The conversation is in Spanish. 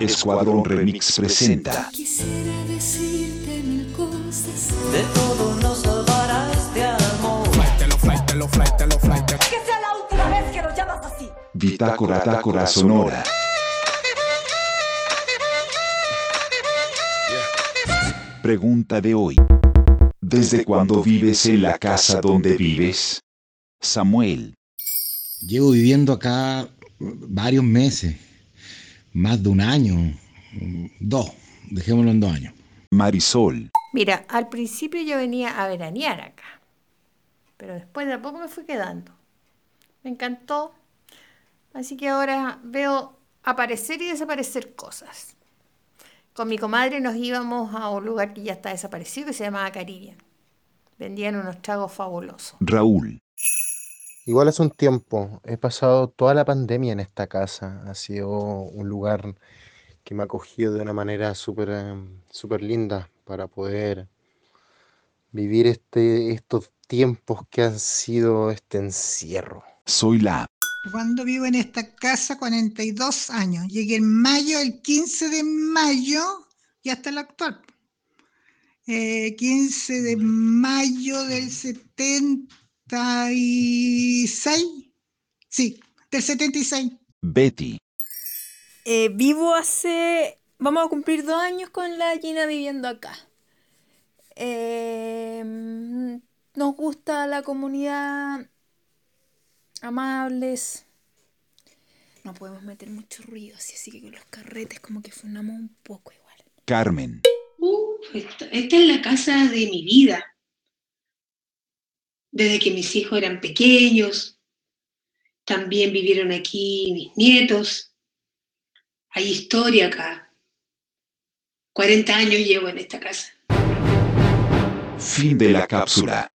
Escuadrón Remix presenta. Quisiera decirte mil cosas. De todo nos salvarás de amor. Que sea la última vez que lo llamas así. Bitácora Tácora Sonora. Pregunta de hoy. ¿Desde cuándo vives en la casa donde vives? Samuel, Llevo viviendo acá varios meses, más de un año, dos, dejémoslo en dos años. Marisol, Mira, al principio yo venía a veranear acá, pero después de a poco me fui quedando. Me encantó, así que ahora veo aparecer y desaparecer cosas. Con mi comadre nos íbamos a un lugar que ya está desaparecido que se llamaba Caribbean. Vendían unos tragos fabulosos. Raúl, Igual hace un tiempo, he pasado toda la pandemia en esta casa. Ha sido un lugar que me ha acogido de una manera súper em, súper linda para poder vivir este, estos tiempos que han sido este encierro. soy la Cuando vivo en esta casa, 42 años. Llegué en mayo, el 15 de mayo, y hasta el actual. Eh, 15 de mayo del 76. Sí, del 76. Betty, Eh, vivo hace. Vamos a cumplir dos años con la Gina viviendo acá. Eh, mm, nos gusta la comunidad. Amables. No podemos meter mucho ruido, así, así que con los carretes como que funamos un poco igual. Carmen, Uf, esta, esta es la casa de mi vida. Desde que mis hijos eran pequeños, también vivieron aquí mis nietos. Hay historia acá. 40 años llevo en esta casa. fin de la cápsula.